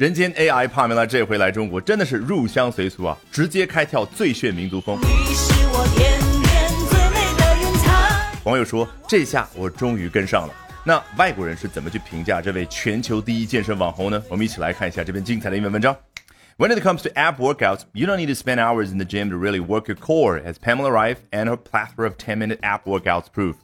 人间 AI 帕梅拉这回来中国真的是入乡随俗啊，直接开跳最炫民族风。你是我天边最美的云彩。网友说：“这下我终于跟上了。”那外国人是怎么去评价这位全球第一健身网红呢？我们一起来看一下这篇精彩的英文文章。When it comes to app workouts, you don't need to spend hours in the gym to really work your core, as Pamela Rife and her plethora of 10-minute app workouts prove.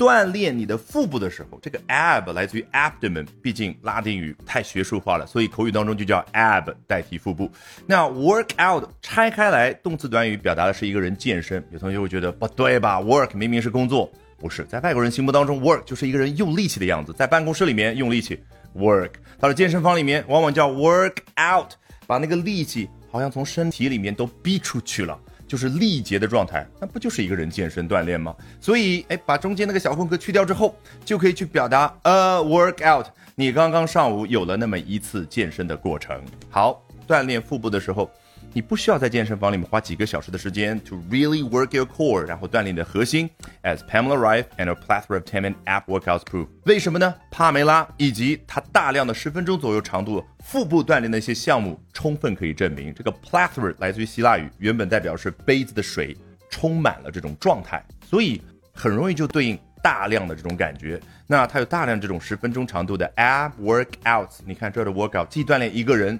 锻炼你的腹部的时候，这个 ab 来自于 abdomen，毕竟拉丁语太学术化了，所以口语当中就叫 ab 代替腹部。那 work out 拆开来，动词短语表达的是一个人健身。有同学会觉得不对吧？work 明明是工作，不是，在外国人心目当中，work 就是一个人用力气的样子，在办公室里面用力气，work；到了健身房里面，往往叫 work out，把那个力气好像从身体里面都逼出去了。就是力竭的状态，那不就是一个人健身锻炼吗？所以，哎，把中间那个小空格去掉之后，就可以去表达呃 workout。你刚刚上午有了那么一次健身的过程。好，锻炼腹部的时候。你不需要在健身房里面花几个小时的时间 to really work your core，然后锻炼你的核心。As Pamela Rife and her plethora of 10-minute ab workouts prove，为什么呢？帕梅拉以及她大量的十分钟左右长度腹部锻炼的一些项目，充分可以证明，这个 plethora 来自于希腊语，原本代表是杯子的水充满了这种状态，所以很容易就对应大量的这种感觉。那它有大量这种十分钟长度的 ab workouts，你看这儿的 workout 既锻炼一个人。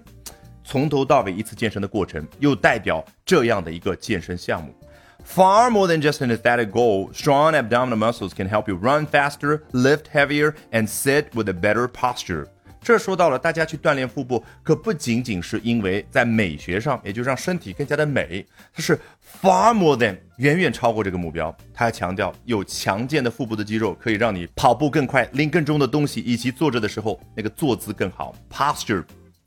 从头到尾一次健身的过程，又代表这样的一个健身项目。Far more than just an aesthetic goal, strong abdominal muscles can help you run faster, lift heavier, and sit with a better posture. 这说到了，大家去锻炼腹部，可不仅仅是因为在美学上，也就让身体更加的美，它是 far more than 远远超过这个目标。他还强调，有强健的腹部的肌肉，可以让你跑步更快，拎更重的东西，以及坐着的时候那个坐姿更好，posture。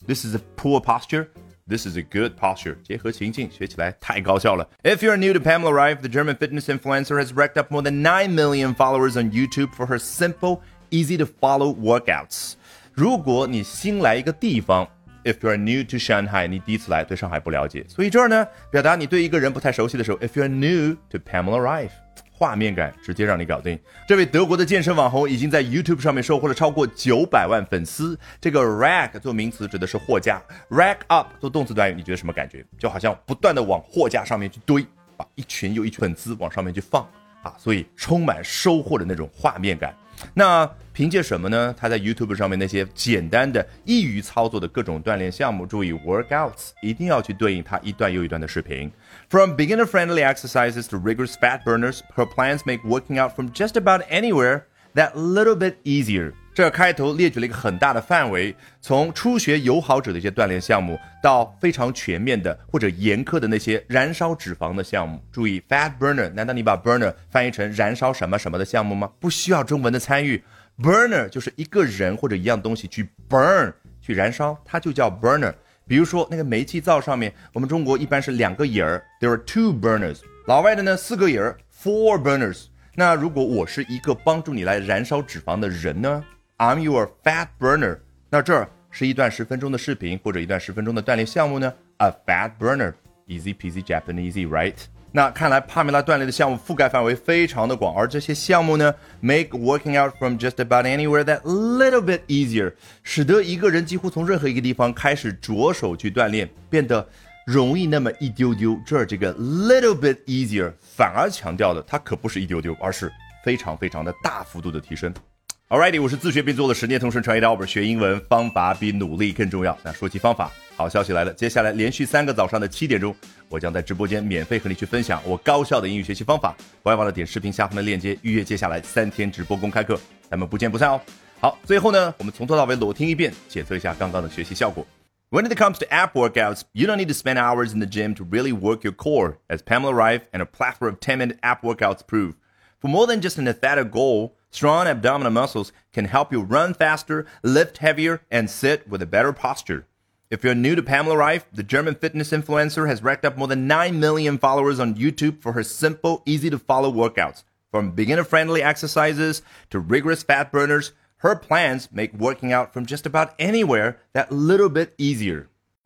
this is a poor posture. This is a good posture. 结合情境，学起来太高效了。If you're new to Pamela Reif, the German fitness influencer has racked up more than 9 million followers on YouTube for her simple, easy to follow workouts. 如果你新来一个地方，If you're new to Shanghai，你第一次来，对上海不了解，所以这儿呢，表达你对一个人不太熟悉的时候，If you're new to Pamela Reif。 画面感直接让你搞定。这位德国的健身网红已经在 YouTube 上面收获了超过九百万粉丝。这个 rack 做名词指的是货架，rack up 做动词短语，你觉得什么感觉？就好像不断的往货架上面去堆，把一群又一群粉丝往上面去放啊，所以充满收获的那种画面感。那凭借什么呢？他在 YouTube 上面那些简单的、易于操作的各种锻炼项目，注意 workouts 一定要去对应他一段又一段的视频。From beginner-friendly exercises to rigorous fat burners, her plans make working out from just about anywhere that little bit easier. 这开头列举了一个很大的范围，从初学友好者的一些锻炼项目，到非常全面的或者严苛的那些燃烧脂肪的项目。注意，fat burner，难道你把 burner 翻译成燃烧什么什么的项目吗？不需要中文的参与，burner 就是一个人或者一样东西去 burn 去燃烧，它就叫 burner。比如说那个煤气灶上面，我们中国一般是两个眼儿，there are two burners。老外的呢，四个眼儿，four burners。那如果我是一个帮助你来燃烧脂肪的人呢？I'm your fat burner。那这儿是一段十分钟的视频或者一段十分钟的锻炼项目呢？A fat burner, easy peasy Japanese, right？那看来帕梅拉锻炼的项目覆盖范围非常的广，而这些项目呢，make working out from just about anywhere that little bit easier，使得一个人几乎从任何一个地方开始着手去锻炼，变得容易那么一丢丢。这儿这个 little bit easier 反而强调的，它可不是一丢丢，而是非常非常的大幅度的提升。Alrighty，我是自学并做了十年同声传译的 Albert，学英文方法比努力更重要。那说起方法，好消息来了，接下来连续三个早上的七点钟，我将在直播间免费和你去分享我高效的英语学习方法。不要忘了点视频下方的链接，预约接下来三天直播公开课，咱们不见不散哦。好，最后呢，我们从头到尾裸听一遍，检测一下刚刚的学习效果。When it comes to app workouts, you don't need to spend hours in the gym to really work your core, as Pamela Reif and a plethora of 10-minute app workouts prove. For more than just an aesthetic goal, Strong abdominal muscles can help you run faster, lift heavier, and sit with a better posture. If you're new to Pamela Reif, the German fitness influencer has racked up more than 9 million followers on YouTube for her simple, easy to follow workouts. From beginner friendly exercises to rigorous fat burners, her plans make working out from just about anywhere that little bit easier.